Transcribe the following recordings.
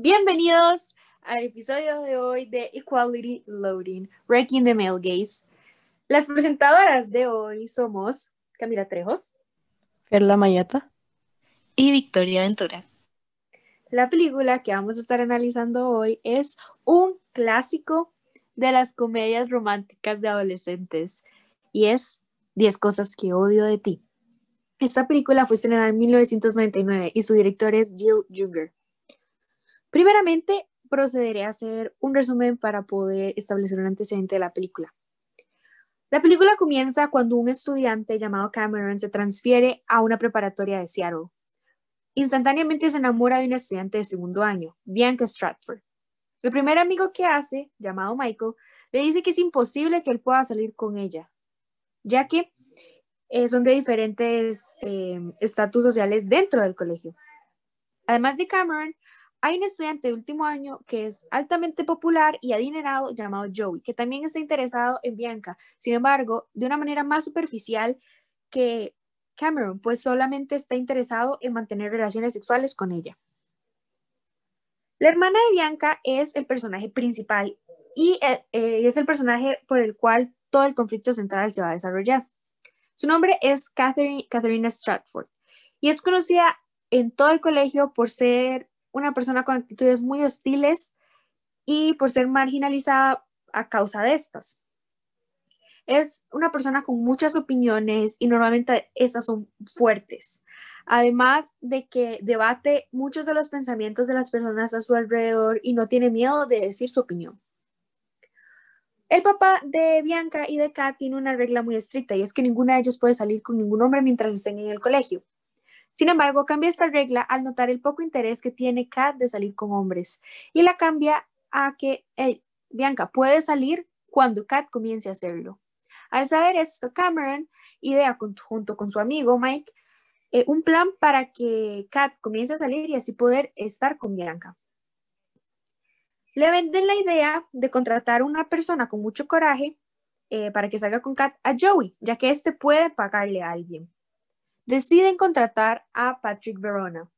Bienvenidos al episodio de hoy de Equality Loading, Wrecking the Male Gaze. Las presentadoras de hoy somos Camila Trejos, Perla Mayeta y Victoria Ventura. La película que vamos a estar analizando hoy es un clásico de las comedias románticas de adolescentes y es 10 cosas que odio de ti. Esta película fue estrenada en 1999 y su director es Jill Junger. Primeramente, procederé a hacer un resumen para poder establecer un antecedente de la película. La película comienza cuando un estudiante llamado Cameron se transfiere a una preparatoria de Seattle. Instantáneamente se enamora de una estudiante de segundo año, Bianca Stratford. El primer amigo que hace, llamado Michael, le dice que es imposible que él pueda salir con ella, ya que eh, son de diferentes eh, estatus sociales dentro del colegio. Además de Cameron, hay un estudiante de último año que es altamente popular y adinerado llamado Joey, que también está interesado en Bianca, sin embargo, de una manera más superficial que Cameron, pues solamente está interesado en mantener relaciones sexuales con ella. La hermana de Bianca es el personaje principal y eh, eh, es el personaje por el cual todo el conflicto central se va a desarrollar. Su nombre es Catherine, Catherine Stratford y es conocida en todo el colegio por ser una persona con actitudes muy hostiles y por ser marginalizada a causa de estas. Es una persona con muchas opiniones y normalmente esas son fuertes. Además de que debate muchos de los pensamientos de las personas a su alrededor y no tiene miedo de decir su opinión. El papá de Bianca y de Kat tiene una regla muy estricta y es que ninguna de ellos puede salir con ningún hombre mientras estén en el colegio. Sin embargo, cambia esta regla al notar el poco interés que tiene Kat de salir con hombres y la cambia a que Bianca puede salir cuando Kat comience a hacerlo. Al saber esto, Cameron idea junto con su amigo Mike eh, un plan para que Kat comience a salir y así poder estar con Bianca. Le venden la idea de contratar a una persona con mucho coraje eh, para que salga con Kat a Joey, ya que éste puede pagarle a alguien deciden contratar a Patrick Verona.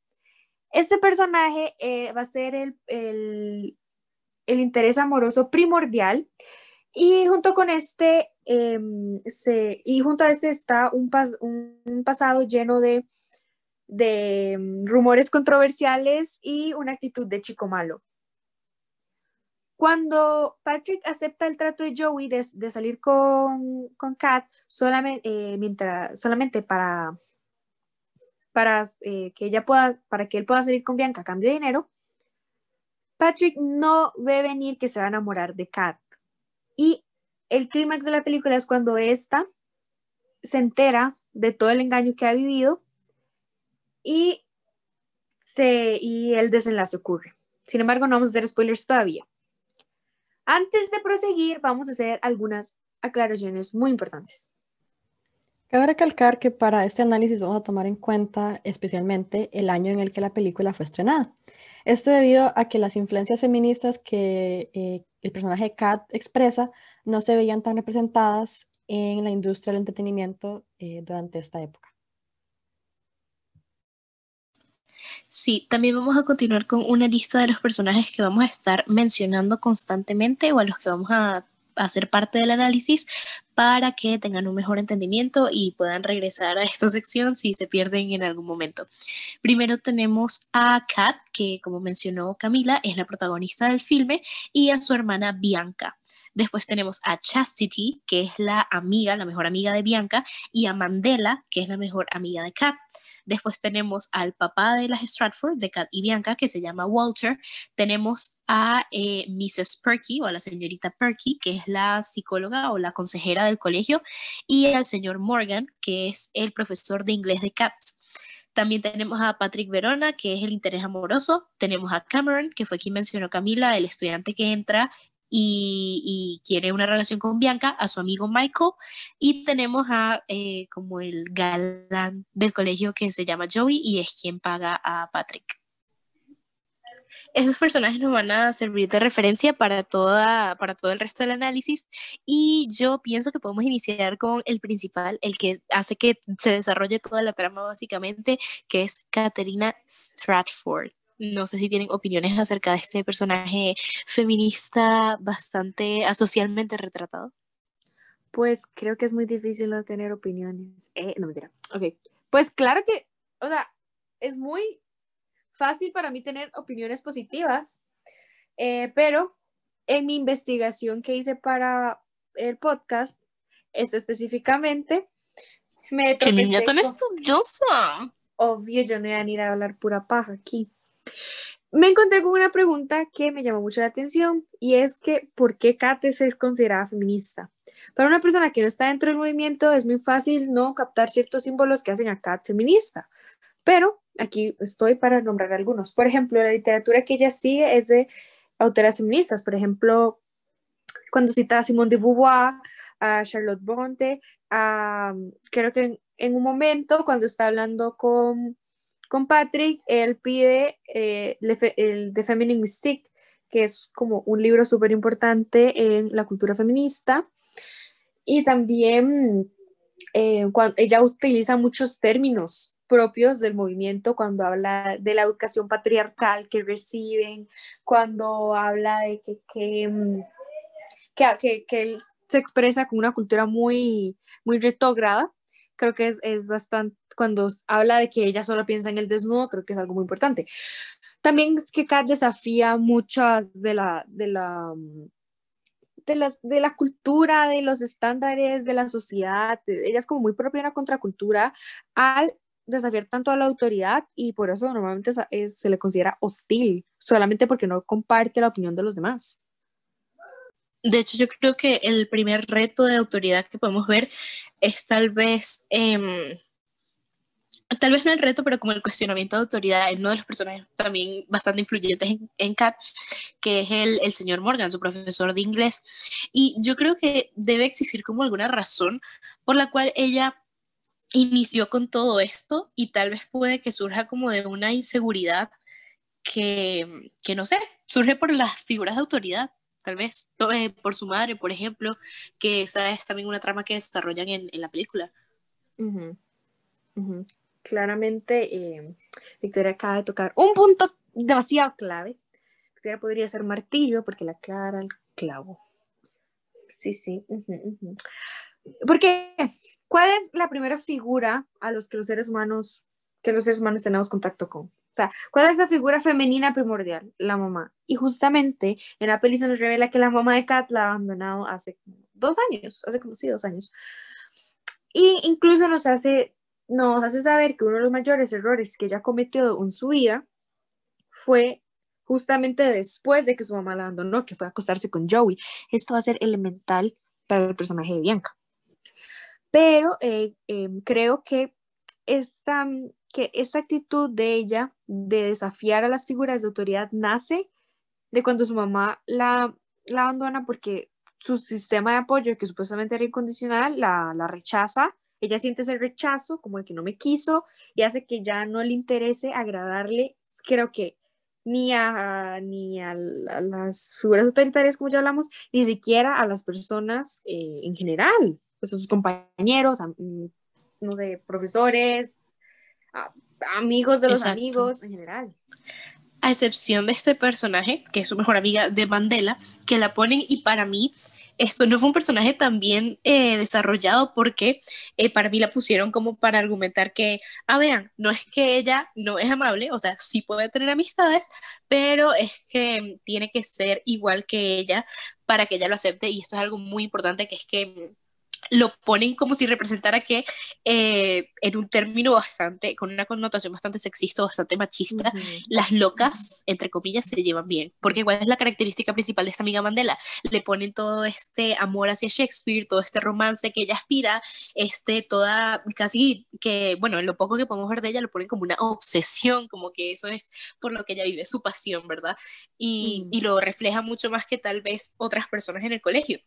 Este personaje eh, va a ser el, el, interés amoroso primordial y junto con este, em, y junto a este está un, un, pasado lleno de, de em, rumores controversiales y una actitud de chico malo. Cuando Patrick acepta el trato de Joey de, salir con, con Kat solamente, eh, mientras, solamente para para eh, que ella pueda, para que él pueda salir con Bianca a cambio de dinero, Patrick no ve venir que se va a enamorar de Kat. Y el clímax de la película es cuando ésta se entera de todo el engaño que ha vivido y, se, y el desenlace ocurre. Sin embargo, no vamos a hacer spoilers todavía. Antes de proseguir, vamos a hacer algunas aclaraciones muy importantes. Cabe recalcar que para este análisis vamos a tomar en cuenta especialmente el año en el que la película fue estrenada. Esto debido a que las influencias feministas que eh, el personaje Kat expresa no se veían tan representadas en la industria del entretenimiento eh, durante esta época. Sí, también vamos a continuar con una lista de los personajes que vamos a estar mencionando constantemente o a los que vamos a hacer parte del análisis para que tengan un mejor entendimiento y puedan regresar a esta sección si se pierden en algún momento. Primero tenemos a Kat, que como mencionó Camila, es la protagonista del filme, y a su hermana Bianca. Después tenemos a Chastity, que es la amiga, la mejor amiga de Bianca, y a Mandela, que es la mejor amiga de Kat. Después tenemos al papá de las Stratford, de Kat y Bianca, que se llama Walter. Tenemos a eh, Mrs. Perky o a la señorita Perky, que es la psicóloga o la consejera del colegio, y al señor Morgan, que es el profesor de inglés de Kat. También tenemos a Patrick Verona, que es el interés amoroso. Tenemos a Cameron, que fue quien mencionó Camila, el estudiante que entra y, quiere una relación con Bianca, a su amigo Michael, y tenemos a eh, como el galán del colegio que se llama Joey y es quien paga a Patrick. Esos personajes nos van a servir de referencia para, toda, para todo el resto del análisis y yo pienso que podemos iniciar con el principal, el que hace que se desarrolle toda la trama básicamente, que es Caterina Stratford. No sé si tienen opiniones acerca de este personaje feminista bastante asocialmente retratado. Pues creo que es muy difícil no tener opiniones. Eh, no mentira. Ok. Pues claro que, o sea, es muy fácil para mí tener opiniones positivas, eh, pero en mi investigación que hice para el podcast, este específicamente, me ¡Qué niña tan estudiosa! Obvio, yo no iba a ir a hablar pura paja aquí. Me encontré con una pregunta que me llamó mucho la atención y es que ¿por qué Kate se es considerada feminista? Para una persona que no está dentro del movimiento es muy fácil no captar ciertos símbolos que hacen a Kat feminista, pero aquí estoy para nombrar algunos. Por ejemplo, la literatura que ella sigue es de autoras feministas, por ejemplo, cuando cita a Simone de Beauvoir, a Charlotte Bronte, a, creo que en, un momento cuando está hablando con, con Patrick, él pide eh, el The Feminine Mystique, que es como un libro súper importante en la cultura feminista. Y también eh, cuando ella utiliza muchos términos propios del movimiento cuando habla de la educación patriarcal que reciben, cuando habla de que, que, mm, que, que él se expresa con una cultura muy, muy retrógrada. Creo que es, es bastante, cuando habla de que ella solo piensa en el desnudo, creo que es algo muy importante. También es que Kat desafía muchas de la, de la, mm, de, las, de la cultura, de los estándares de la sociedad. Ella es como muy propia de una contracultura al desafiar tanto a la autoridad y por eso normalmente se le considera hostil, solamente porque no comparte la opinión de los demás. De hecho, yo creo que el primer reto de autoridad que podemos ver es tal vez, em, tal vez no el reto, pero como el cuestionamiento de autoridad en uno de los personajes también bastante influyentes en, en Cat, que es el, el señor Morgan, su profesor de inglés. Y yo creo que debe existir como alguna razón por la cual ella inició con todo esto y tal vez puede que surja como de una inseguridad que, que no sé, surge por las figuras de autoridad, tal vez, eh, por su madre, por ejemplo, que esa es también una trama que desarrollan en, en la película. Claramente, eh, Victoria acaba de tocar un punto demasiado clave. Victoria podría ser martillo porque la clara el clavo. Sí, sí. ¿Por qué? ¿Cuál es la primera figura a los que los seres humanos, que los seres humanos tenemos contacto con? O sea, ¿cuál es la figura femenina primordial? La mamá. Y justamente en la peli se nos revela que la mamá de Kat la ha abandonado hace dos años, hace como sí, dos años. Y incluso nos hace, nos hace saber que uno de los mayores errores que ella cometió en su vida fue justamente después de que su mamá la abandonó, que fue a acostarse con Joey. Esto va a ser elemental para el personaje de Bianca pero eh, em, creo que esta, que esta actitud de ella de desafiar a las figuras de autoridad nace de cuando su mamá la, la abandona porque su sistema de apoyo, que supuestamente era incondicional, la, la rechaza. Ella siente ese rechazo como el que no me quiso y hace que ya no le interese agradarle, creo que ni a, ni a, las figuras autoritarias, como ya hablamos, ni siquiera a las personas eh, en general pues, a sus compañeros, mm, no sé, profesores, amigos de los amigos en general. A excepción de este personaje, que es su mejor amiga de Mandela, que la ponen y para mí esto no fue un personaje tan bien eh, desarrollado porque eh, para mí la pusieron como para argumentar que, ah, vean, no es que ella no es amable, o sea, sí puede tener amistades, pero es que tiene que ser igual que ella para que ella lo acepte y esto es algo muy importante que es que lo ponen como si representara que eh, en un término bastante, con una connotación bastante sexista, bastante machista, las locas, entre comillas, se llevan bien. Porque ¿cuál es la característica principal de esta amiga Mandela? Le ponen todo este amor hacia Shakespeare, todo este romance que ella aspira, este, toda, casi que, bueno, en lo poco que podemos ver de ella, lo ponen como una obsesión, como que eso es por lo que ella vive, su pasión, ¿verdad? Y, y lo refleja mucho más que tal vez otras personas en el colegio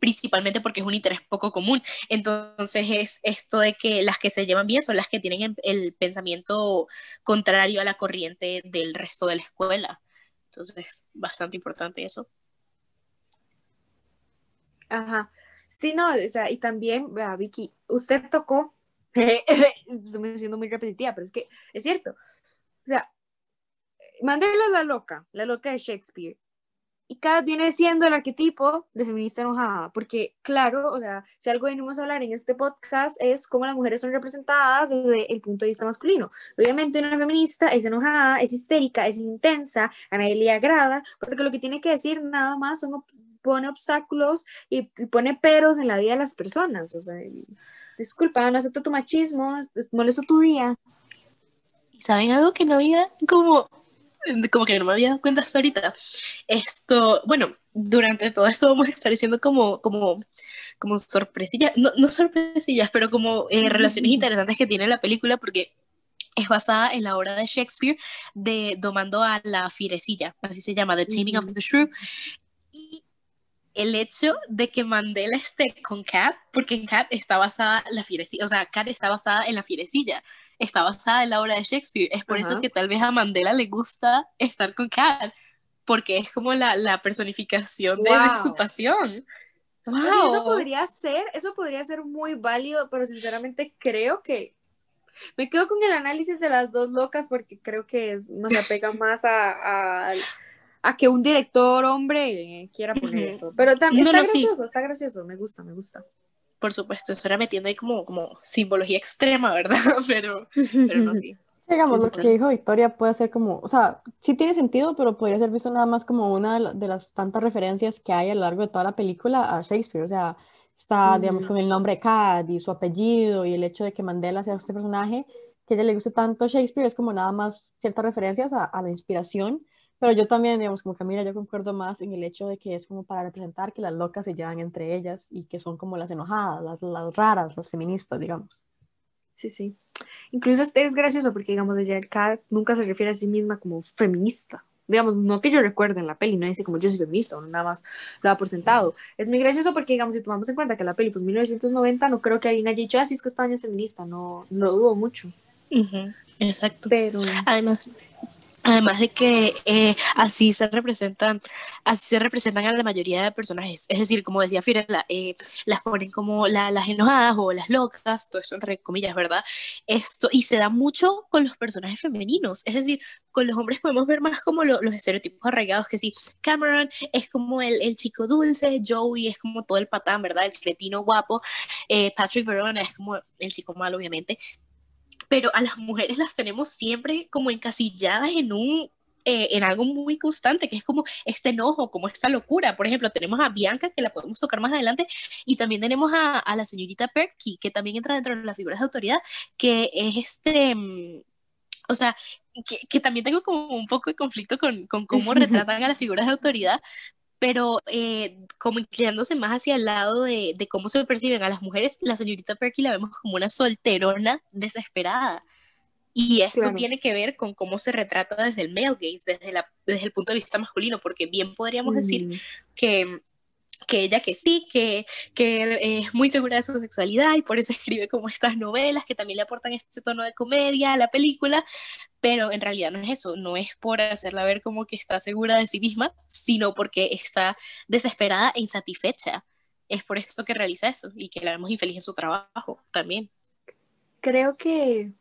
principalmente porque es un interés poco común. Entonces es esto de que las que se llevan bien son las que tienen el pensamiento contrario a la corriente del resto de la escuela. Entonces, bastante importante eso. Ajá. Sí, no, o sea, y también, Vicky, usted tocó, estoy siendo muy repetitiva, pero es que es cierto. O sea, Mandela es la loca, la loca de Shakespeare. Y Kat viene siendo el arquetipo de feminista enojada, porque claro, o sea, si algo venimos a hablar en este podcast es cómo las mujeres son representadas desde el punto de vista masculino. Obviamente una feminista es enojada, es histérica, es intensa, a nadie le agrada, porque lo que tiene que decir nada más son pone obstáculos y, pone peros en la vida de las personas. O sea, disculpa, no acepto tu machismo, molesto tu día. ¿Y saben algo que no había como como que no me había dado cuenta hasta ahorita. Esto, bueno, durante todo esto vamos a estar diciendo como, como, como sorpresillas, no, no sorpresillas, pero como eh, relaciones interesantes que tiene la película porque es basada en la obra de Shakespeare de Domando a la Fierecilla, así se llama, The Taming of the Shrew. Y el hecho de que Mandela esté con Cat, porque en Cat está basada la fierecilla, o sea, Cat está basada en la fierecilla, está basada en la obra de Shakespeare. Es por eso que tal vez a Mandela le gusta estar con Cat, porque es como la, la personificación de, su pasión. Wow. eso podría ser, eso podría ser muy válido, pero sinceramente creo que me quedo con el análisis de las dos locas porque creo que nos apega más a a que un director hombre quiera poner eso. Pero también está gracioso, está gracioso, me gusta, me gusta. Por supuesto, eso era metiendo ahí como, como simbología extrema, ¿verdad? Pero, pero no, sí. Digamos, lo que dijo Victoria puede ser como, o sea, sí tiene sentido, pero podría ser visto nada más como una de las tantas referencias que hay a lo largo de toda la película a Shakespeare. O sea, está, digamos, con el nombre de Cad y su apellido y el hecho de que Mandela sea este personaje, que a ella le guste tanto Shakespeare, es como nada más ciertas referencias a, a la inspiración pero yo también, digamos, como Camila, yo concuerdo más en el hecho de que es como para representar que las locas se llevan entre ellas y que son como las enojadas, las, las raras, las feministas, digamos. Sí, sí. Incluso es, es gracioso porque, digamos, ella nunca se refiere a sí misma como feminista. Digamos, no que yo recuerde en la peli, no dice como yo soy feminista, o nada más lo da por sentado. Es muy gracioso porque, digamos, si tomamos en cuenta que la peli fue en 1990, no creo que alguien haya dicho, así ah, es que España es feminista, no lo dudo mucho. Exacto. Pero... Además, Además de que eh, así se representan, así se representan a la mayoría de personajes. Es decir, como decía Firela, eh, las ponen como las enojadas o las locas, todo esto entre comillas, ¿verdad? Esto, y se da mucho con los personajes femeninos. Es decir, con los hombres podemos ver más como los estereotipos arraigados, que sí, Cameron es como el, el, chico dulce, Joey es como todo el patán, ¿verdad? El cretino guapo, eh, Patrick Verona es como el chico malo, obviamente, pero a las mujeres las tenemos siempre como encasilladas en un eh, en algo muy constante, que es como este enojo, como esta locura. Por ejemplo, tenemos a Bianca, que la podemos tocar más adelante, y también tenemos a, a la señorita Perky, que también entra dentro de las figuras de autoridad, que es este, mm, o sea, que, que, también tengo como un poco de conflicto con, con cómo retratan a las figuras de autoridad, pero eh, como inclinándose más hacia el lado de, de, cómo se perciben a las mujeres, la señorita Perky la vemos como una solterona desesperada. Y esto tiene que ver con cómo se retrata desde el male gaze, desde, la, desde el punto de vista masculino, porque bien podríamos decir mm. que que ella que sí, que, que es muy segura de su sexualidad y por eso escribe como estas novelas que también le aportan este tono de comedia a la película, pero en realidad no es eso, no es por hacerla ver como que está segura de sí misma, sino porque está desesperada e insatisfecha. Es por esto que realiza eso y que la vemos infeliz en su trabajo también. Creo que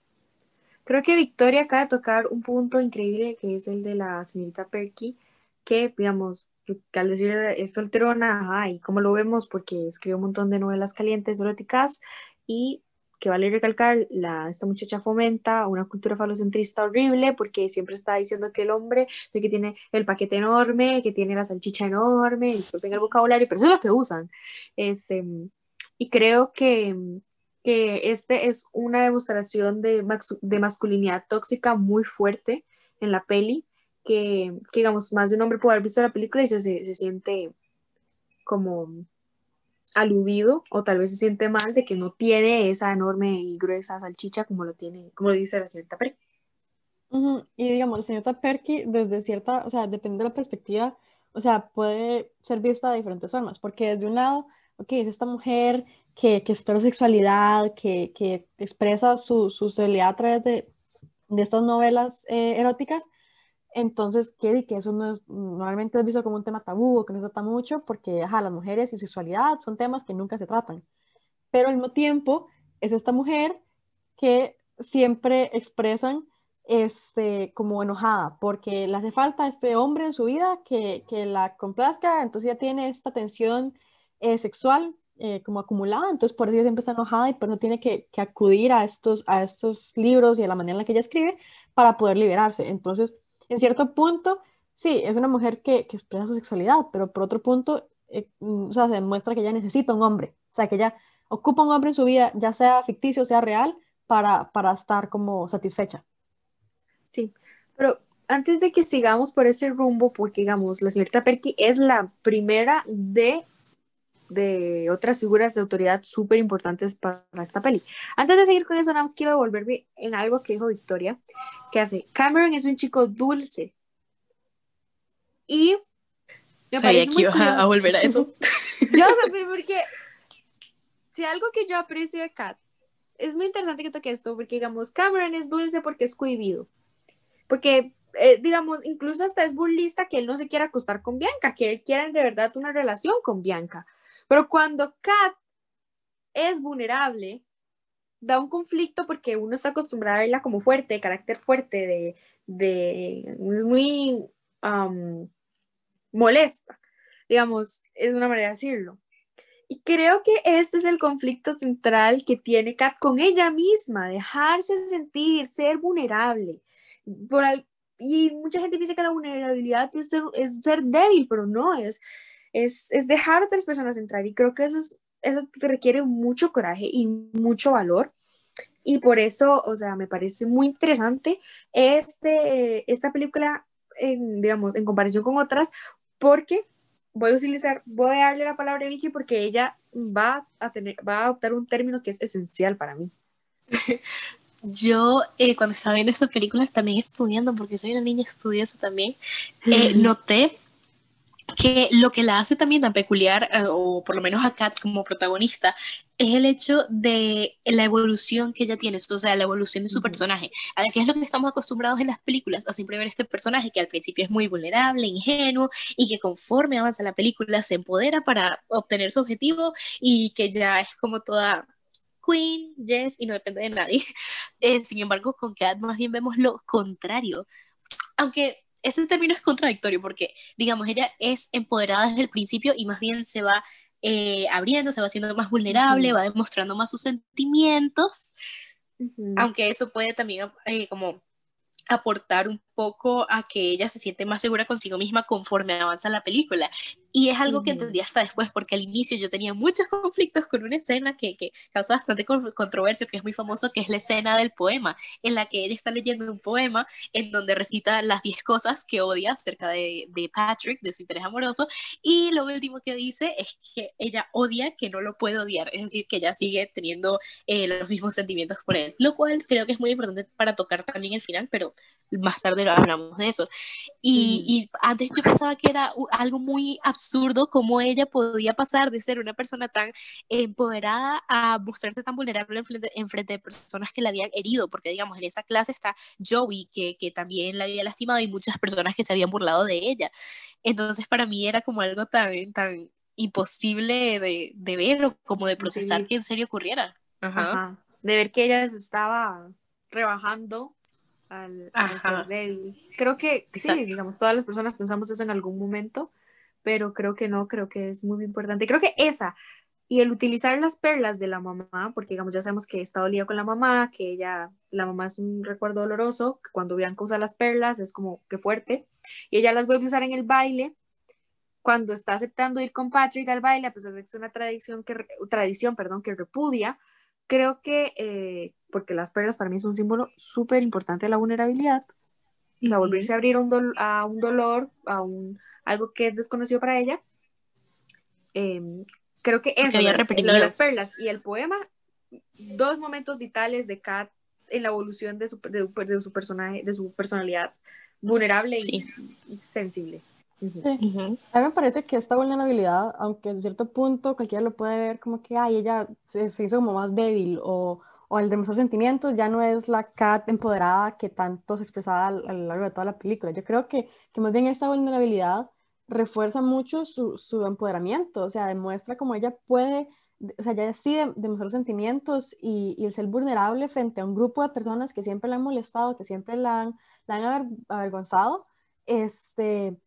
creo que Victoria acaba de tocar un punto increíble que es el de la señorita Perky, que digamos que al decir es solterona, y como lo vemos, porque escribe un montón de novelas calientes, eróticas, y que vale recalcar, la, esta muchacha fomenta una cultura falocentrista horrible porque siempre está diciendo que el hombre que tiene el paquete enorme, que tiene la salchicha enorme, disculpen el vocabulario, pero eso es lo que usan. Este, y creo que, que este es una demostración de, de masculinidad tóxica muy fuerte en la peli que, digamos, más de un hombre puede haber visto la película y se, se, siente como aludido o tal vez se siente mal de que no tiene esa enorme y gruesa salchicha como lo tiene, como lo dice la señorita Perky. Y digamos, la señorita Perky, desde cierta, o sea, depende de la perspectiva, o sea, puede ser vista de diferentes formas, porque desde un lado, ok, es esta mujer que, que expresa sexualidad, que, que expresa su, su sexualidad a través de, de estas novelas eh, eróticas, entonces, ¿qué? Que eso no es, normalmente es visto como un tema tabú o que no se trata mucho porque, ajá, las mujeres y sexualidad son temas que nunca se tratan. Pero al mismo tiempo, es esta mujer que siempre expresan este, como enojada porque le hace falta este hombre en su vida que, que la complazca, entonces ya tiene esta tensión eh, sexual eh, como acumulada, entonces por eso ella siempre está enojada y por eso tiene que, que, acudir a estos, a estos libros y a la manera en la que ella escribe para poder liberarse. Entonces, en cierto punto, sí, es una mujer que, que expresa su sexualidad, pero por otro punto, eh, mm, o sea, se demuestra que ella necesita un hombre, o sea, que ella ocupa un hombre en su vida, ya sea ficticio, sea real, para, para estar como satisfecha. Sí, pero antes de que sigamos por ese rumbo, porque digamos, la señorita Perky es la primera de, de otras figuras de autoridad súper importantes para esta peli. Antes de seguir con eso, nada más quiero devolverme en algo que dijo Victoria, que hace, Cameron es un chico dulce. Y... Me Sabía que ibas a, volver a eso. yo sé, porque si algo que yo aprecio de Kat, es muy interesante que toque esto, porque digamos, Cameron es dulce porque es cohibido porque, eh, digamos, incluso hasta es burlista que él no se quiera acostar con Bianca, que él quiera de verdad una relación con Bianca. Pero cuando Kat es vulnerable, da un conflicto porque uno está acostumbrado a verla como fuerte, de carácter fuerte, de, de es muy molesta, digamos, es una manera de decirlo. Y creo que este es el conflicto central que tiene Kat con ella misma, dejarse sentir, ser vulnerable y mucha gente piensa que la vulnerabilidad es ser, es ser débil, pero no, es, es, es, dejar a otras personas entrar. Y creo que eso, eso requiere mucho coraje y mucho valor. Y por eso, o sea, me parece muy interesante este, esta película, en, digamos, en comparación con otras, porque voy a utilizar, voy a darle la palabra a Vicky porque ella va a, tener, va a adoptar un término que es esencial para mí. Yo, eh, cuando estaba viendo esta película, también estudiando, porque soy una niña estudiosa también, eh, noté que lo que la hace también tan peculiar, eh, o por lo menos a Kat como protagonista, es el hecho de la evolución que ella tiene, o sea, la evolución de su personaje, a que es lo que estamos acostumbrados en las películas, a siempre ver este personaje que al principio es muy vulnerable, ingenuo, y que conforme avanza la película se empodera para obtener su objetivo y que ya es como toda Queen, Yes, y no depende de nadie. Eh, sin embargo, con Kat más bien vemos lo contrario. Aunque ese término es contradictorio porque, digamos, ella es empoderada desde el principio y más bien se va eh, abriendo, se va haciendo más vulnerable, va demostrando más sus sentimientos, aunque eso puede también eh, como aportar un poco a que ella se siente más segura consigo misma conforme avanza la película. Y es algo que entendí hasta después, porque al inicio yo tenía muchos conflictos con una escena que, que causa bastante controversia, que es muy famoso, que es la escena del poema, en la que ella está leyendo un poema en donde recita las 10 cosas que odia acerca de, de, Patrick, de su interés amoroso, y lo último que dice es que ella odia que no lo puede odiar, es decir, que ella sigue teniendo eh, los mismos sentimientos por él, lo cual creo que es muy importante para tocar también el final, pero más tarde hablamos de eso. Y, y, antes yo pensaba que era algo muy absurdo como ella podía pasar de ser una persona tan empoderada a mostrarse tan vulnerable en frente, de personas que la habían herido, porque digamos, en esa clase está Joey, que, que también la había lastimado y muchas personas que se habían burlado de ella. Entonces para mí era como algo tan, tan imposible de, de ver o como de procesar que en serio ocurriera. Ajá. De ver que ella se estaba rebajando al, ser débil. Creo que sí, digamos, todas las personas pensamos eso en algún momento, pero creo que no, creo que es muy importante. Creo que esa y el utilizar las perlas de la mamá, porque digamos, ya sabemos que está dolida con la mamá, que ella, la mamá es un recuerdo doloroso, que cuando Bianca usa las perlas es como que fuerte, y ella las vuelve a usar en el baile, cuando está aceptando ir con Patrick al baile, a pesar de que es una tradición que, tradición, perdón, que repudia, creo que, eh, porque las perlas para mí son un símbolo súper importante de la vulnerabilidad, o sea, volverse a abrir un a un dolor, a un, algo que es desconocido para ella. Em, creo que eso, había lo de las perlas y el poema, dos momentos vitales de Kat en la evolución de su, de, su personaje, de su personalidad vulnerable y sensible. A mí me parece que esta vulnerabilidad, aunque en cierto punto cualquiera lo puede ver como que, ay, ella se, hizo como más débil o, o el demostrar sentimientos ya no es la Kat empoderada que tanto se expresaba a, lo largo de toda la película. Yo creo que, que más bien esta vulnerabilidad refuerza mucho su, su, empoderamiento, o sea, demuestra cómo ella puede o sea, ella decide demostrar sentimientos y, y, el ser vulnerable frente a un grupo de personas que siempre la han molestado, que siempre la han, la han avergonzado, este,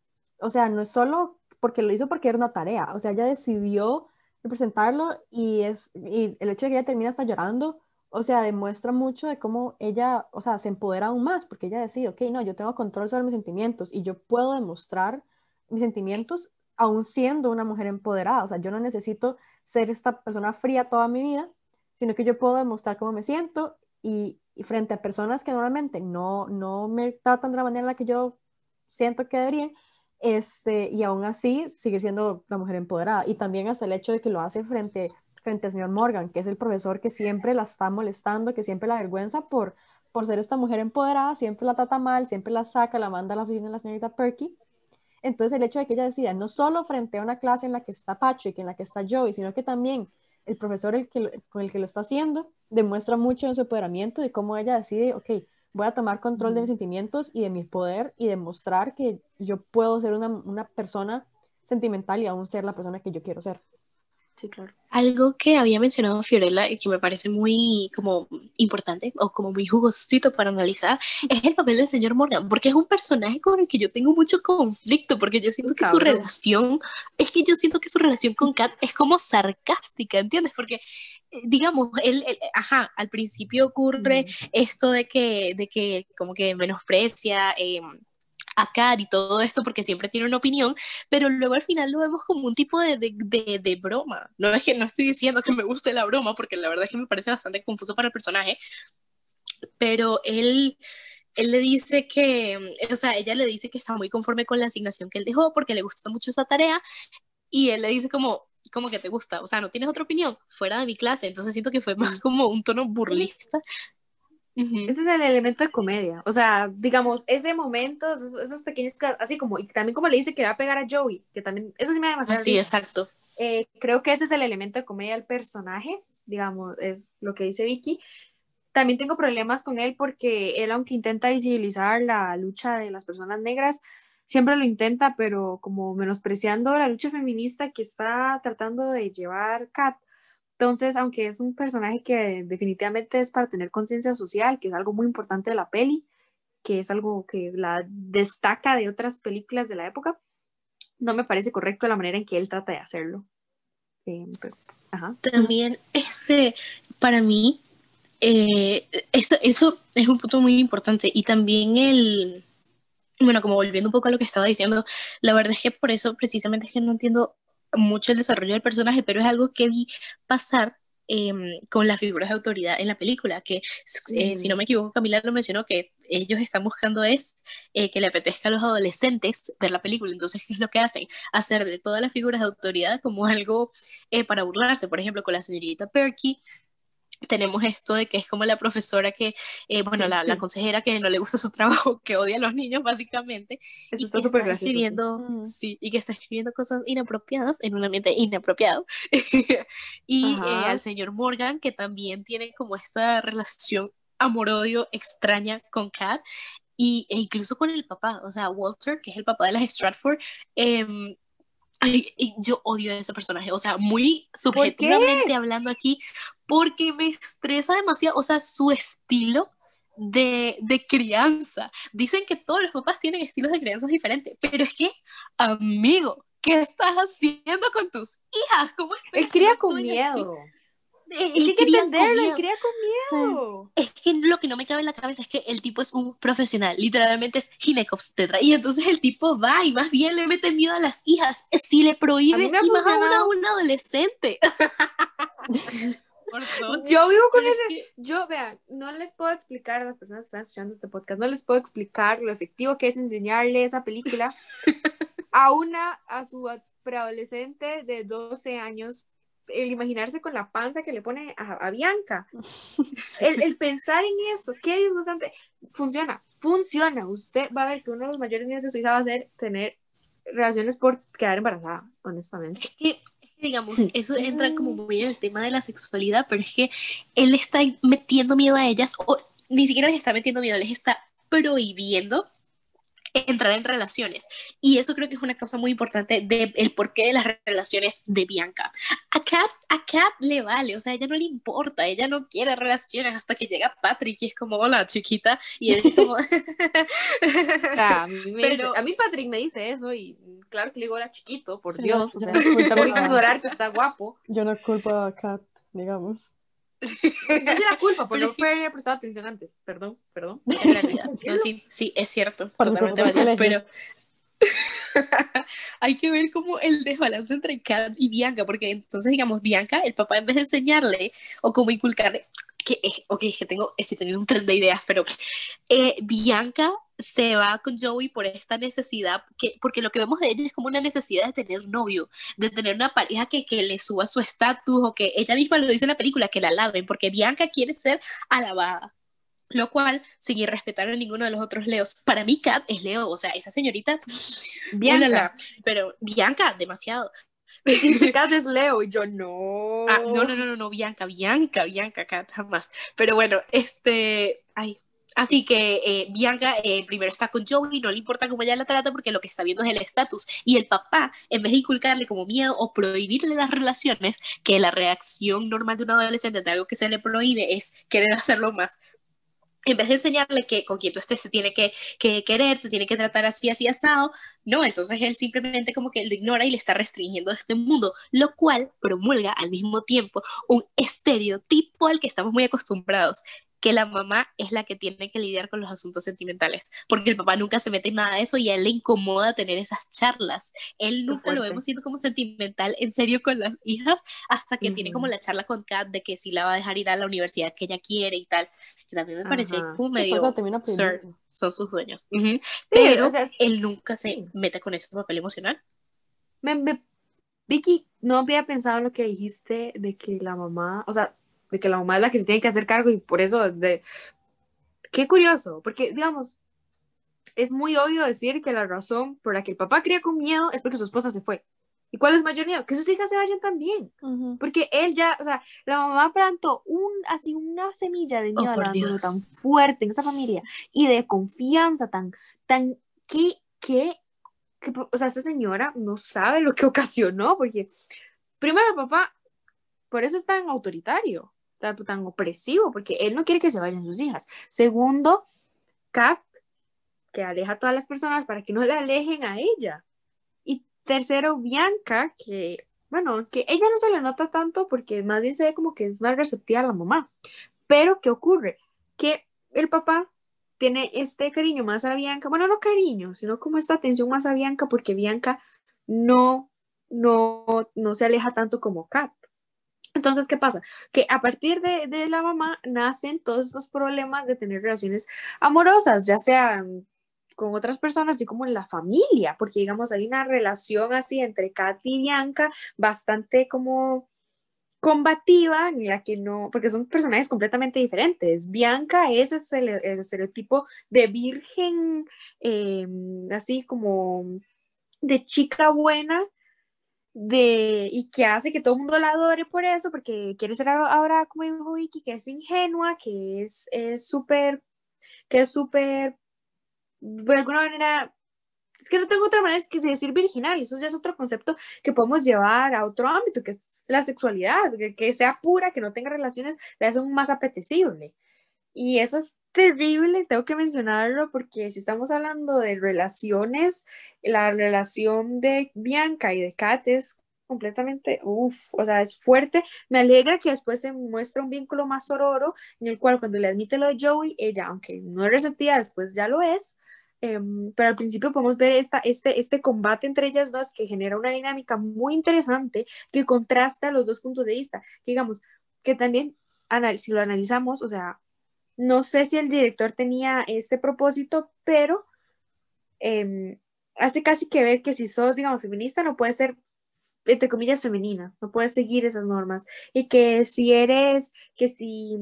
o sea, no es solo porque lo hizo porque era una tarea, o sea, ella decidió representarlo y, es, y el hecho de que ella termina hasta llorando, o sea, demuestra mucho de cómo ella, o sea, se empodera aún más, porque ella decide, ok, no, yo tengo control sobre mis sentimientos y yo puedo demostrar mis sentimientos aún siendo una mujer empoderada, o sea, yo no necesito ser esta persona fría toda mi vida, sino que yo puedo demostrar cómo me siento y, frente a personas que normalmente no, no me tratan de la manera en la que yo siento que deberían, este, y aún así sigue siendo la mujer empoderada. Y también hasta el hecho de que lo hace frente, frente al señor Morgan, que es el profesor que siempre la está molestando, que siempre la avergüenza por, por ser esta mujer empoderada, siempre la trata mal, siempre la saca, la manda a la oficina de la señorita Perky. Entonces el hecho de que ella decida, no solo frente a una clase en la que está Patrick, en la que está Joey, sino que también el profesor el que, con el que lo está haciendo, demuestra mucho en su empoderamiento de cómo ella decide, ok, voy a tomar control de mis sentimientos y de mi poder y demostrar que yo puedo ser una, una persona sentimental y aún ser la persona que yo quiero ser. Sí, claro. Algo que había mencionado Fiorella y que me parece muy como importante o como muy jugosito para analizar es el papel del señor Morgan, porque es un personaje con el que yo tengo mucho conflicto, porque yo siento que su relación, es que yo siento que su relación con Kat es como sarcástica, ¿entiendes? Porque eh, digamos, él, ajá, al principio ocurre esto de que, de que como que menosprecia, eh, acá y todo esto porque siempre tiene una opinión, pero luego al final lo vemos como un tipo de, de, de, broma. No es que no estoy diciendo que me guste la broma, porque la verdad es que me parece bastante confuso para el personaje, pero él, él le dice que, o sea, ella le dice que está muy conforme con la asignación que él dejó porque le gusta mucho esa tarea y él le dice como, como que te gusta, o sea, no tienes otra opinión fuera de mi clase, entonces siento que fue más mm. como un tono burlista ese es el elemento de comedia. O sea, digamos, ese momento, esos, pequeños, así como, y también como le dice que va a pegar a Joey, que también, eso sí me da demasiado. Sí, exacto. Eh, creo que ese es el elemento de comedia del personaje, digamos, es lo que dice Vicky. También tengo problemas con él porque él, aunque intenta visibilizar la lucha de las personas negras, siempre lo intenta, pero como menospreciando la lucha feminista que está tratando de llevar Kat entonces, aunque es un personaje que definitivamente es para tener conciencia social, que es algo muy importante de la peli, que es algo que la destaca de otras películas de la época, no me parece correcto la manera en que él trata de hacerlo. Eh, También, este, para mí, eh, eso, eso es un punto muy importante. Y también el, bueno, como volviendo un poco a lo que estaba diciendo, la verdad es que por eso precisamente es que no entiendo mucho el desarrollo del personaje, pero es algo que vi pasar em, con las figuras de autoridad en la película, que eh, si no me equivoco, Camila lo mencionó, que ellos están buscando es eh, que le apetezca a los adolescentes ver la película. Entonces, ¿qué es lo que hacen? Hacer de todas las figuras de autoridad como algo eh, para burlarse. Por ejemplo, con la señorita Perky, tenemos esto de que es como la profesora que, eh, bueno, la, la, consejera que no le gusta su trabajo, que odia a los niños básicamente. Eso está súper gracioso. Escribiendo, sí. y que está escribiendo cosas inapropiadas en un ambiente inapropiado. y eh, al señor Morgan, que también tiene como esta relación amor-odio extraña con Kat. Y, e incluso con el papá, o sea, Walter, que es el papá de las Stratford, eh, Ay, yo odio a ese personaje, o sea, muy subjetivamente hablando aquí, porque me estresa demasiado, o sea, su estilo de, de, crianza. Dicen que todos los papás tienen estilos de crianza diferentes, pero es que, amigo, ¿qué estás haciendo con tus hijas? ¿Cómo es? Él cría con miedo. Es que hay que entenderlo, cría con miedo. Es que lo que no me cabe en la cabeza es que el tipo es un profesional, literalmente es ginecobstetra, y entonces el tipo va y más bien le mete miedo a las hijas. Si le prohíbes, y más aún a un adolescente. yo vivo con ese. Yo, vean, no les puedo explicar a las personas que están escuchando este podcast, no les puedo explicar lo efectivo que es enseñarle esa película a una, a su preadolescente de 12 años el imaginarse con la panza que le pone a, Bianca, el, el, pensar en eso, qué disgustante, funciona, funciona, usted va a ver que uno de los mayores miedos de su hija va a ser tener relaciones por quedar embarazada, honestamente. Es que, digamos, eso entra como muy en el tema de la sexualidad, pero es que él está metiendo miedo a ellas, o ni siquiera les está metiendo miedo, les está prohibiendo entrar en relaciones. Y eso creo que es una cosa muy importante del el porqué de las relaciones de Bianca. A Kat, a Kat le vale, o sea, a ella no le importa, ella no quiere relaciones hasta que llega Patrick y es como, hola chiquita, y es como... a, mí Patrick me dice eso y claro que le digo, era chiquito, por Dios, o sea, está muy ignorar que está guapo. Yo no culpo a Kat, digamos. No es la culpa, por no haber prestado atención antes. Perdón, perdón. sí, sí, es cierto. Totalmente pero hay que ver como el desbalance entre Kat y Bianca, porque entonces, digamos, Bianca, el papá, en vez de enseñarle o como inculcarle, que es, ok, es que tengo, estoy teniendo un tren de ideas, pero eh, Bianca se va con Joey por esta necesidad, que, porque lo que vemos de ella es como una necesidad de tener novio, de tener una pareja que, que le suba su estatus o que ella misma lo dice en la película, que la alaben, porque Bianca quiere ser alabada. Lo cual, sin irrespetar a ninguno de los otros Leos, para mí Kat es Leo, o sea, esa señorita, Bianca, pero Bianca, demasiado. Kat es Leo y yo no. Ah, no, no, no, no, Bianca, Bianca, Bianca, Kat, jamás. Pero bueno, este, ay, Así que eh, Bianca eh, primero está con Joey, no le importa cómo ella la trata porque lo que está viendo es el estatus. Y el papá, en vez de inculcarle como miedo o prohibirle las relaciones, que la reacción normal de un adolescente de algo que se le prohíbe es querer hacerlo más, en vez de enseñarle que con quien tú estés se tiene que, que, querer, te tiene que tratar así, así, asado, no, entonces él simplemente como que lo ignora y le está restringiendo este mundo, lo cual promulga al mismo tiempo un estereotipo al que estamos muy acostumbrados, que la mamá es la que tiene que lidiar con los asuntos sentimentales, porque el papá nunca se mete en nada de eso y a él le incomoda tener esas charlas. Él nunca lo vemos siendo como sentimental en serio con las hijas hasta que tiene como la charla con Kat de que si la va a dejar ir a la universidad que ella quiere y tal, que también me pareció como medio Sir, son sus dueños. Pero, él nunca se mete con ese papel emocional. Vicky, no había pensado lo que dijiste de que la mamá, o sea, de que la mamá es la que se tiene que hacer cargo y por eso, de... qué curioso, porque digamos, es muy obvio decir que la razón por la que el papá cría con miedo es porque su esposa se fue. ¿Y cuál es mayor miedo? Que sus hijas se vayan también. Porque él ya, o sea, la mamá plantó un, así una semilla de miedo oh, tan fuerte en esa familia y de confianza tan, tan, que, que, que, o sea, esa señora no sabe lo que ocasionó, porque primero el papá, por eso es tan autoritario, tan opresivo, porque él no quiere que se vayan sus hijas. Segundo, Kat, que aleja a todas las personas para que no le alejen a ella. Y tercero, Bianca, que, bueno, que ella no se le nota tanto porque más bien se ve como que es más receptiva a la mamá. Pero, ¿qué ocurre? Que el papá tiene este cariño más a Bianca, bueno, no cariño, sino como esta atención más a Bianca porque Bianca no, no, no se aleja tanto como Kat. Entonces, ¿qué pasa? Que a partir de, la mamá nacen todos estos problemas de tener relaciones amorosas, ya sean con otras personas, así como en la familia, porque digamos, hay una relación así entre Katy y Bianca bastante como combativa, en la que no, porque son personajes completamente diferentes. Bianca es el, estereotipo de virgen, em, así como de chica buena, de, y que hace que todo el mundo la adore por eso, porque quiere ser ahora, como dijo Vicky, que es ingenua, que es súper, que es súper, de alguna manera, es que no tengo otra manera que decir virginal, eso ya es otro concepto que podemos llevar a otro ámbito, que es la sexualidad, que, sea pura, que no tenga relaciones, hace más apetecible. Y eso es terrible, tengo que mencionarlo porque si estamos hablando de relaciones, la relación de Bianca y de Kat es completamente, uff, o sea, es fuerte. Me alegra que después se muestre un vínculo más sororo, en el cual cuando le admite lo de Joey, ella, aunque no es receptiva, después ya lo es. Em, pero al principio podemos ver esta, este, este combate entre ellas dos que genera una dinámica muy interesante que contrasta los dos puntos de vista. digamos, que también, si lo analizamos, o sea, no sé si el director tenía este propósito, pero em, hace casi que ver que si sos, digamos, feminista, no puedes ser, entre comillas, femenina, no puedes seguir esas normas. Y que si eres, que si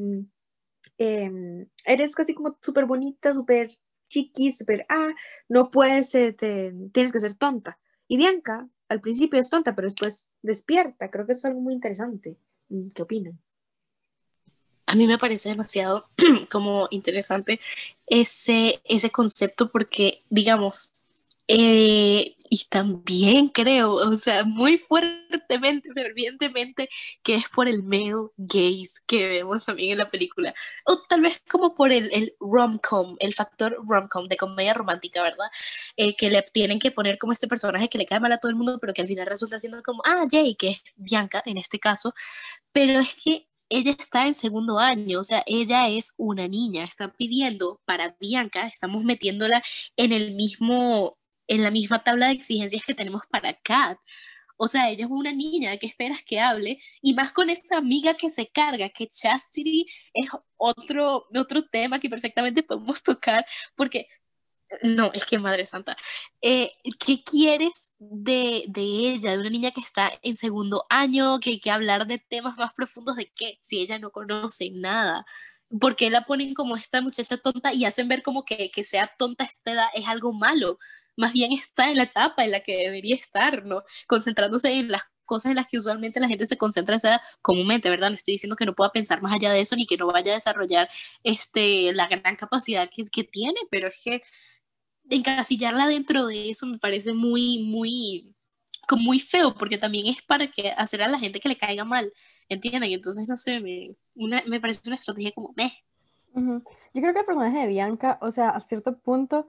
em, eres casi como súper bonita, súper chiqui, súper, ah, no puedes, ser, tienes que ser tonta. Y Bianca, al principio es tonta, pero después despierta. Creo que es algo muy interesante. ¿Qué opinan? A mí me parece demasiado como interesante ese, ese concepto porque, digamos, eh, y también creo, o sea, muy fuertemente, fervientemente, que es por el male gaze que vemos también en la película. O tal vez como por el, el rom-com, el factor rom-com de comedia romántica, ¿verdad? Eh, que le tienen que poner como este personaje que le cae mal a todo el mundo, pero que al final resulta siendo como, ah, Jay, que es Bianca en este caso. Pero es que ella está en segundo año, o sea, ella es una niña, está pidiendo para Bianca, estamos metiéndola en el mismo en la misma tabla de exigencias que tenemos para Kat. O sea, ella es una niña, ¿qué esperas que hable? Y más con esta amiga que se carga, que Chastity es otro, otro tema que perfectamente podemos tocar, porque, no, es que Madre Santa, eh, ¿qué quieres de, de, ella, de una niña que está en segundo año, que hay que hablar de temas más profundos de qué, si ella no conoce nada? porque la ponen como esta muchacha tonta y hacen ver como que, que sea tonta esta edad es algo malo? más bien está en la etapa en la que debería estar, ¿no? Concentrándose en las cosas en las que usualmente la gente se concentra esa comúnmente, ¿verdad? No estoy diciendo que no pueda pensar más allá de eso ni que no vaya a desarrollar este, la gran capacidad que, que tiene, pero es que encasillarla dentro de eso me parece muy, muy, como muy feo, porque también es para que hacer a la gente que le caiga mal, ¿entienden? Entonces, no sé, me, una, me parece una estrategia como, meh. Yo creo que el personaje de Bianca, o sea, a cierto punto,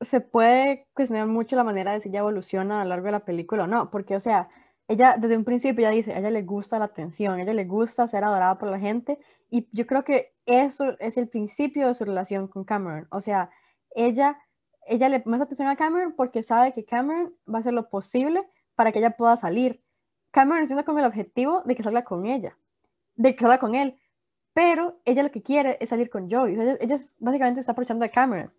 se puede cuestionar mucho la manera de si ella evoluciona a lo largo de la película o no, porque, o sea, ella desde un principio ya dice, a ella le gusta la atención, a ella le gusta ser adorada por la gente, y yo creo que eso es el principio de su relación con Cameron, o sea, ella, ella le más atención a Cameron porque sabe que Cameron va a hacer lo posible para que ella pueda salir. Cameron siendo como el objetivo de que salga con ella, de que salga con él, pero ella lo que quiere es salir con Joey, ella, ella básicamente está aprovechando de Cameron.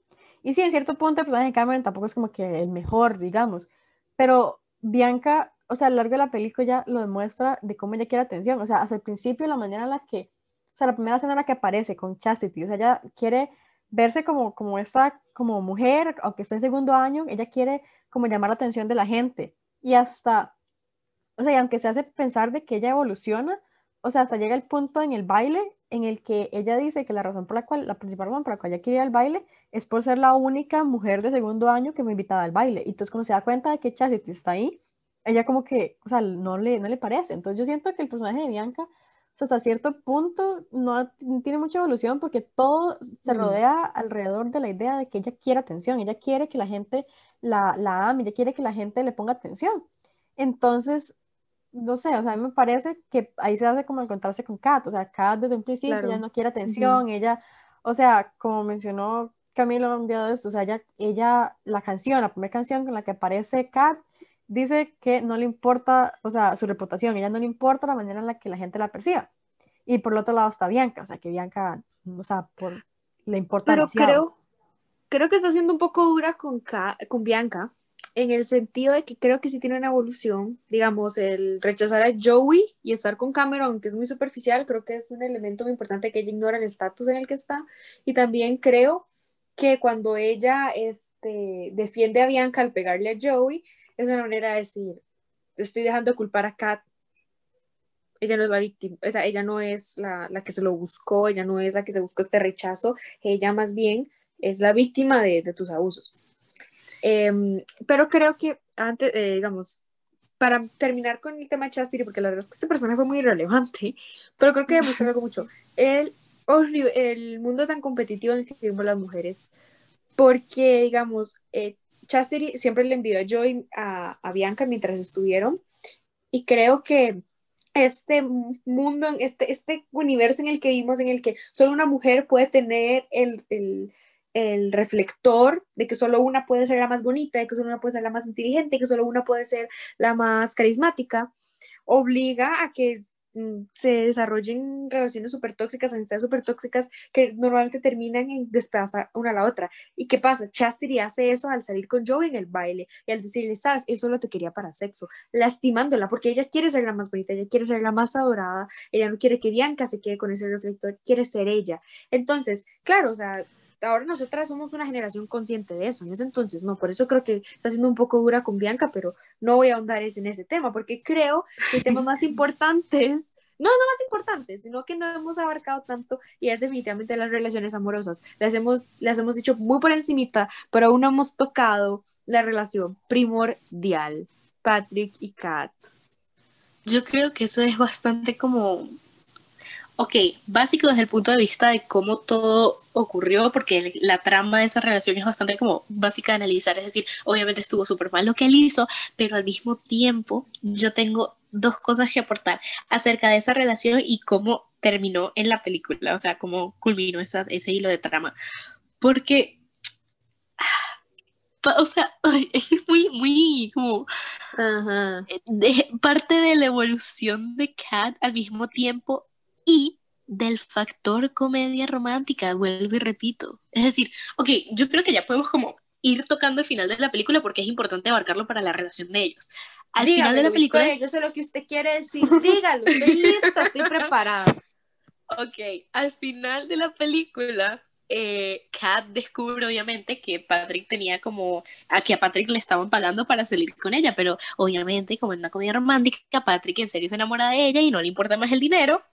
Y sí, en cierto punto el personaje de Cameron tampoco es como que el mejor, digamos, pero Bianca, o sea, a lo largo de la película ya lo demuestra de cómo ella quiere atención, o sea, hasta el principio la manera en la que, o sea, la primera escena en la que aparece con Chastity, o sea, ella quiere verse como, como esta, como mujer, aunque está en segundo año, ella quiere como llamar la atención de la gente, y hasta, o sea, y aunque se hace pensar de que ella evoluciona, o sea, hasta llega el punto en el baile en el que ella dice que la razón por la cual, la principal razón por la cual ella quiere ir al baile es por ser la única mujer de segundo año que me invitaba al baile. Y entonces cuando se da cuenta de que Chastity está ahí, ella como que, o sea, no le, no le parece. Entonces yo siento que el personaje de Bianca, o sea, hasta cierto punto, no, tiene mucha evolución porque todo se rodea alrededor de la idea de que ella quiere atención, ella quiere que la gente la, la ame, ella quiere que la gente le ponga atención. Entonces, no sé, o sea, a mí me parece que ahí se hace como encontrarse con Kat, o sea, Kat desde un principio ya no quiere atención, ella, o sea, como mencionó Camilo un día de esto, o sea, ella, ella, la canción, la primera canción con la que aparece Kat, dice que no le importa, o sea, su reputación, ella no le importa la manera en la que la gente la perciba. Y por el otro lado está Bianca, o sea, que Bianca, o sea, por, le importa Pero creo, creo que está siendo un poco dura con, con Bianca, en el sentido de que creo que sí tiene una evolución, digamos, el rechazar a Joey y estar con Cameron, que es muy superficial, creo que es un elemento muy importante que ella ignora el estatus en el que está, y también creo que cuando ella este, defiende a Bianca al pegarle a Joey, es una manera de decir, estoy dejando de culpar a Kat, ella no es la víctima, o sea, ella no es la, la, que se lo buscó, ella no es la que se buscó este rechazo, ella más bien es la víctima de, de tus abusos. Em, pero creo que antes, eh, digamos, para terminar con el tema de Chastity, porque la verdad es que este personaje fue muy irrelevante, pero creo que demuestra algo mucho. El, el mundo tan competitivo en el que vivimos las mujeres, porque, digamos, eh, Chastity siempre le envió Joy a, a, Bianca mientras estuvieron, y creo que este mundo, este, este universo en el que vivimos, en el que solo una mujer puede tener el, el el reflector de que solo una puede ser la más bonita, de que solo una puede ser la más inteligente, que solo una puede ser la más carismática, obliga a que se desarrollen relaciones súper tóxicas, amistades súper tóxicas que normalmente terminan en despedazar una a la otra. ¿Y qué pasa? Chastity hace eso al salir con Joe en el baile y al decirle, sabes, él solo te quería para sexo, lastimándola porque ella quiere ser la más bonita, ella quiere ser la más adorada, ella no quiere que Bianca se quede con ese reflector, quiere ser ella. Entonces, claro, o sea, ahora nosotras somos una generación consciente de eso, en ese entonces no, por eso creo que está siendo un poco dura con Bianca, pero no voy a ahondar en ese tema, porque creo que el tema más importante no, no más importante, sino que no hemos abarcado tanto y es definitivamente las relaciones amorosas. Las hemos, las hemos dicho muy por encimita, pero aún no hemos tocado la relación primordial, Patrick y Kat. Yo creo que eso es bastante como, ok, básico desde el punto de vista de cómo todo ocurrió, porque la trama de esa relación es bastante como básica de analizar, es decir, obviamente estuvo súper mal lo que él hizo, pero al mismo tiempo yo tengo dos cosas que aportar acerca de esa relación y cómo terminó en la película, o sea, cómo culminó esa, ese hilo de trama. Porque, o sea, es muy, muy como eh, De, parte de la evolución de Kat al mismo tiempo y del factor comedia romántica, vuelvo y repito. Es decir, ok, yo creo que ya podemos como ir tocando el final de la película porque es importante abarcarlo para la relación de ellos. Al final de la película. Yo sé lo que usted quiere decir. Dígalo, estoy lista, estoy preparada. Ok, al final de la película, eh, Kat descubre obviamente que Patrick tenía como, a que a Patrick le estaban pagando para salir con ella, pero obviamente como en una comedia romántica, Patrick en serio se enamora de ella y no le importa más el dinero,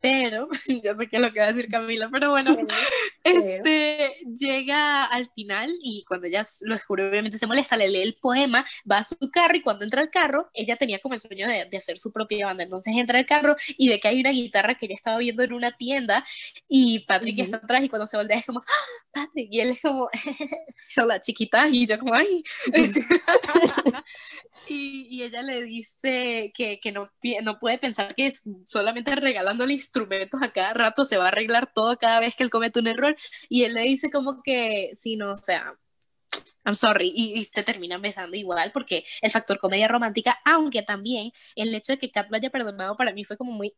pero, ya sé qué es lo que va a decir Camila, pero bueno, este llega al final y cuando ella lo descubre, obviamente se molesta, le lee el poema, va a su carro y cuando entra al carro, ella tenía como el sueño de, de hacer su propia banda, entonces entra al carro y ve que hay una guitarra que ella estaba viendo en una tienda y Patrick está atrás y cuando se voltea es como, ¡Ah, Patrick, y él es como, hola chiquita, y yo como, ay. Y, y, ella le dice que, que no, no puede pensar que solamente regalándole instrumentos a cada rato se va a arreglar todo cada vez que él comete un error. Y él le dice como que, si no, o sea, I'm sorry, y, se terminan besando igual porque el factor comedia romántica, aunque también el hecho de que Kat lo haya perdonado para mí fue como muy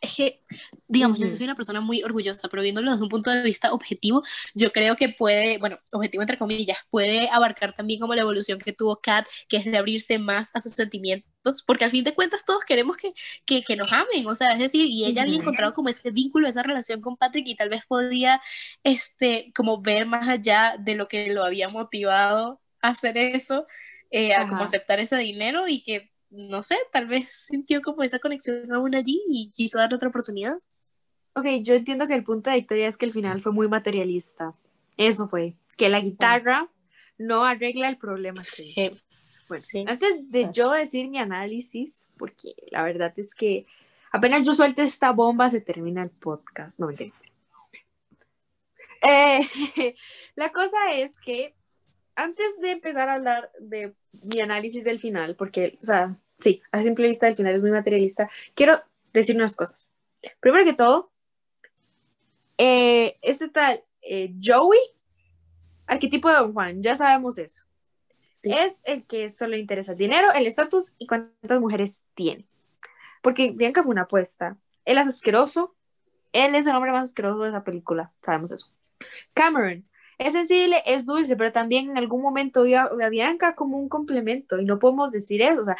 es que, digamos, yo soy una persona muy orgullosa, pero viéndolo desde un punto de vista objetivo, yo creo que puede, bueno, objetivo entre comillas, puede abarcar también como la evolución que tuvo Kat, que es de abrirse más a sus sentimientos, porque al fin de cuentas todos queremos que, que, que nos amen, o sea, es decir, y ella había encontrado como ese vínculo, esa relación con Patrick y tal vez podía, este, como ver más allá de lo que lo había motivado a hacer eso, eh, a como aceptar ese dinero y que no sé, tal vez sintió como esa conexión aún allí y quiso darle otra oportunidad. Ok, yo entiendo que el punto de Victoria es que el final fue muy materialista. Eso fue, que la guitarra no arregla el problema. Sí. Pues, sí. Antes de yo decir mi análisis, porque la verdad es que apenas yo suelte esta bomba se termina el podcast. No, me eh, la cosa es que antes de empezar a hablar de mi análisis del final, porque, o sea, sí, a simple vista el final es muy materialista, quiero decir unas cosas. Primero que todo, eh, este tal eh, Joey, arquetipo de Don Juan, ya sabemos eso. Es el que solo le interesa el dinero, el estatus y cuántas mujeres tiene. Porque Bianca fue una apuesta. Él es asqueroso. Él es el hombre más asqueroso de esa película. Sabemos eso. Cameron es sensible, es dulce, pero también en algún momento vio a Bianca como un complemento y no podemos decir eso. O sea,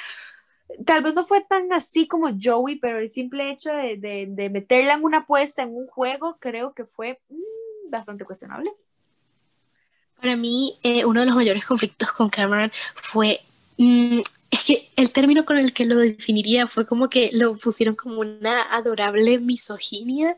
tal vez no fue tan así como Joey, pero el simple hecho de, de, meterla en una apuesta, en un juego, creo que fue mm, bastante cuestionable. Para mí, eh, uno de los mayores conflictos con Cameron fue mm, es que el término con el que lo definiría fue como que lo pusieron como una adorable misoginia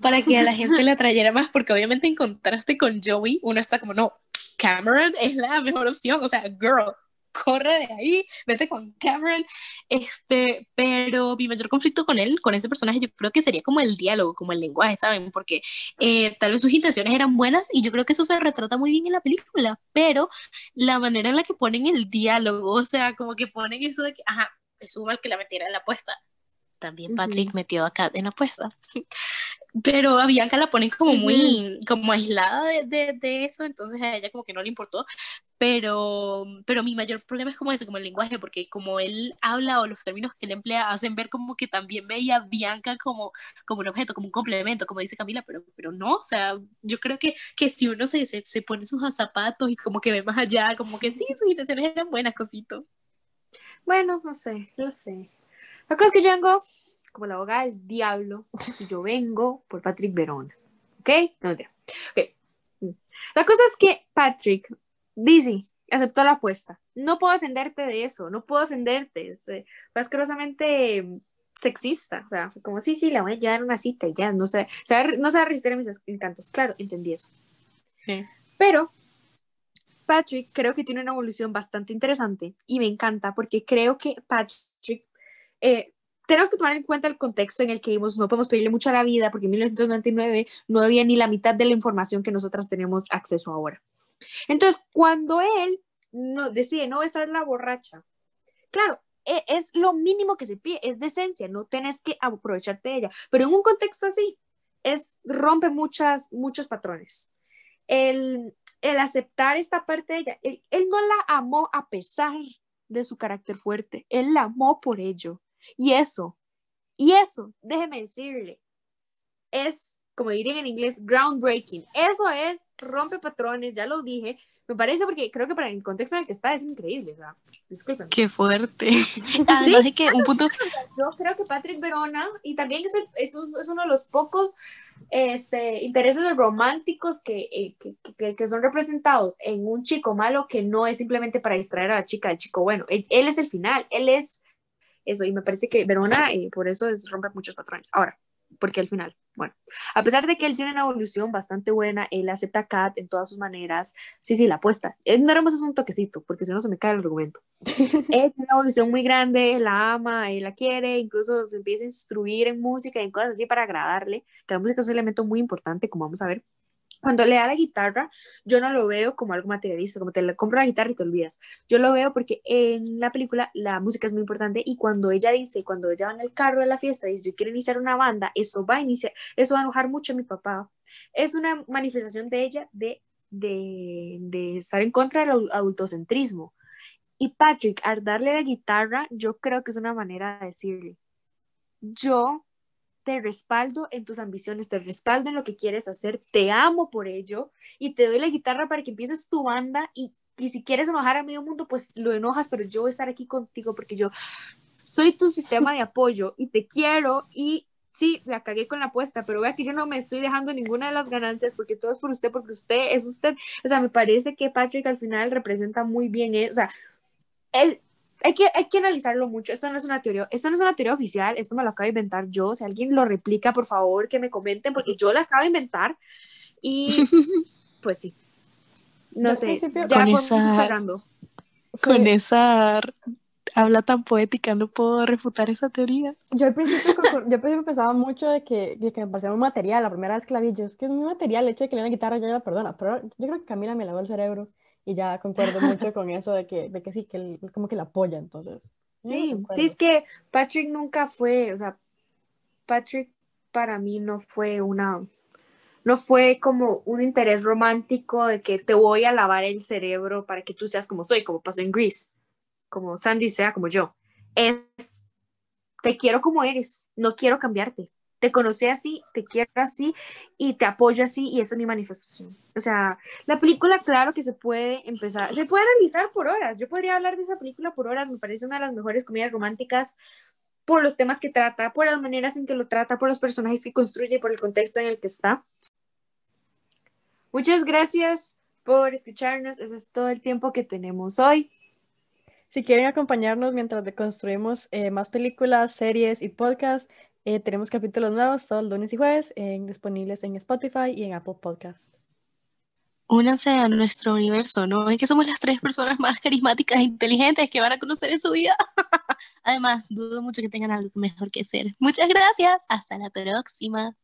para que a la gente le atrayera más, porque obviamente en contraste con Joey, uno está como, no, Cameron es la mejor opción, o sea, girl, corre de ahí, vete con Cameron. Este, pero mi mayor conflicto con él, con ese personaje, yo creo que sería como el diálogo, como el lenguaje, ¿saben? Porque eh, tal vez sus intenciones eran buenas y yo creo que eso se retrata muy bien en la película, pero la manera en la que ponen el diálogo, o sea, como que ponen eso de que, ajá, es mal que la metiera en la apuesta. También Patrick metió acá en la apuesta. Pero a Bianca la ponen como muy, como aislada de, de, eso, entonces a ella como que no le importó, pero, pero mi mayor problema es como ese, como el lenguaje, porque como él habla o los términos que él emplea hacen ver como que también veía a Bianca como, como un objeto, como un complemento, como dice Camila, pero, pero no, o sea, yo creo que, que si uno se, se, se pone sus zapatos y como que ve más allá, como que sí, sus intenciones eran buenas, cosito. Bueno, no sé, no sé. La cosa es que yo vengo como la abogada del diablo y yo vengo por Patrick Verona. ¿Ok? No, okay. La cosa es que Patrick dice, aceptó la apuesta. No puedo defenderte de eso, no puedo defenderte. Es, eh, asquerosamente sexista, o sea, fue como, sí, sí, la voy a llevar a una cita y ya, no sea, no se va a resistir a mis encantos, claro, entendí eso. Sí. Pero Patrick creo que tiene una evolución bastante interesante y me encanta porque creo que Patrick, eh, tenemos que tomar en cuenta el contexto en el que vivimos, no podemos pedirle mucho a la vida porque en 1999 no había ni la mitad de la información que nosotras tenemos acceso ahora. Entonces, cuando él no, decide no besar la borracha, claro, e, es lo mínimo que se pide, es decencia, no tienes que aprovecharte de ella, pero en un contexto así, es rompe muchas, muchos patrones. El, el aceptar esta parte de ella, él, él no la amó a pesar de su carácter fuerte, él la amó por ello. Y eso, y eso, déjeme decirle, es, como dirían en inglés, groundbreaking. Eso es rompe patrones, ya lo dije, me parece porque creo que para el contexto en el que está es increíble, o sea, disculpen. Qué fuerte. Además de que un punto... Yo creo que Patrick Verona, y también es, el, es, es uno de los pocos este, intereses románticos que, eh, que, que, que, son representados en un chico malo que no es simplemente para distraer a la chica, el chico bueno, él, él es el final, él es eso, y me parece que Verona eh, por eso es, rompe muchos patrones. Ahora, porque al final, bueno, a pesar de que él tiene una evolución bastante buena, él acepta a Kat en todas sus maneras, sí, sí, la apuesta. Ignoremos eso un toquecito, porque si no se me cae el argumento. él tiene una evolución muy grande, la ama, él la quiere, incluso se empieza a instruir en música y en cosas así para agradarle, que la música es un elemento muy importante, como vamos a ver cuando le da la guitarra, yo no lo veo como algo materialista, como te compro la guitarra y te olvidas. Yo lo veo porque en la película la música es muy importante y cuando ella dice, cuando ella va en el carro de la fiesta, dice, yo quiero iniciar una banda, eso va a iniciar, eso va a enojar mucho a mi papá. Es una manifestación de ella de, de, de estar en contra del adultocentrismo. Y Patrick, al darle la guitarra, yo creo que es una manera de decirle, yo te respaldo en tus ambiciones, te respaldo en lo que quieres hacer, te amo por ello y te doy la guitarra para que empieces tu banda y, si quieres enojar a medio mundo, pues lo enojas, pero yo voy a estar aquí contigo porque yo soy tu sistema de apoyo y te quiero y sí, la cagué con la apuesta, pero vea que yo no me estoy dejando ninguna de las ganancias porque todo es por usted, porque usted es usted. O sea, me parece que Patrick al final representa muy bien, eso. o sea, él hay que, hay que analizarlo mucho. Esto no es una teoría, esto no es una teoría oficial, esto me lo acabo de inventar yo. Si alguien lo replica, por favor, que me comenten, porque yo lo acabo de inventar. Y pues sí. No sé, ya con esa, con esa habla tan poética, no puedo refutar esa teoría. Yo al principio, yo al principio pensaba mucho de que, de que me parecía un material, la primera vez que la vi, yo es que es un material, el hecho de que le den la guitarra ya la perdona, pero yo creo que Camila me lavó el cerebro y ya concuerdo mucho con eso de que, de que sí, que él como que la apoya, entonces. Sí, sí, es que Patrick nunca fue, o sea, Patrick para mí no fue una, no fue como un interés romántico de que te voy a lavar el cerebro para que tú seas como soy, como pasó en Grease, como Sandy sea como yo. Es, te quiero como eres, no quiero cambiarte te conocí así, te quiero así y te apoyo así y esa es mi manifestación. O sea, la película, claro que se puede empezar, se puede analizar por horas. Yo podría hablar de esa película por horas, me parece una de las mejores comedias románticas por los temas que trata, por las maneras en que lo trata, por los personajes que construye, por el contexto en el que está. Muchas gracias por escucharnos. Ese es todo el tiempo que tenemos hoy. Si quieren acompañarnos mientras deconstruimos eh, más películas, series y podcasts, eh, tenemos capítulos nuevos todos lunes y jueves disponibles en Spotify y en Apple Podcasts. Únanse a nuestro universo, ¿no? Ven que somos las tres personas más carismáticas e inteligentes que van a conocer en su vida. Además, dudo mucho que tengan algo mejor que hacer. Muchas gracias. Hasta la próxima.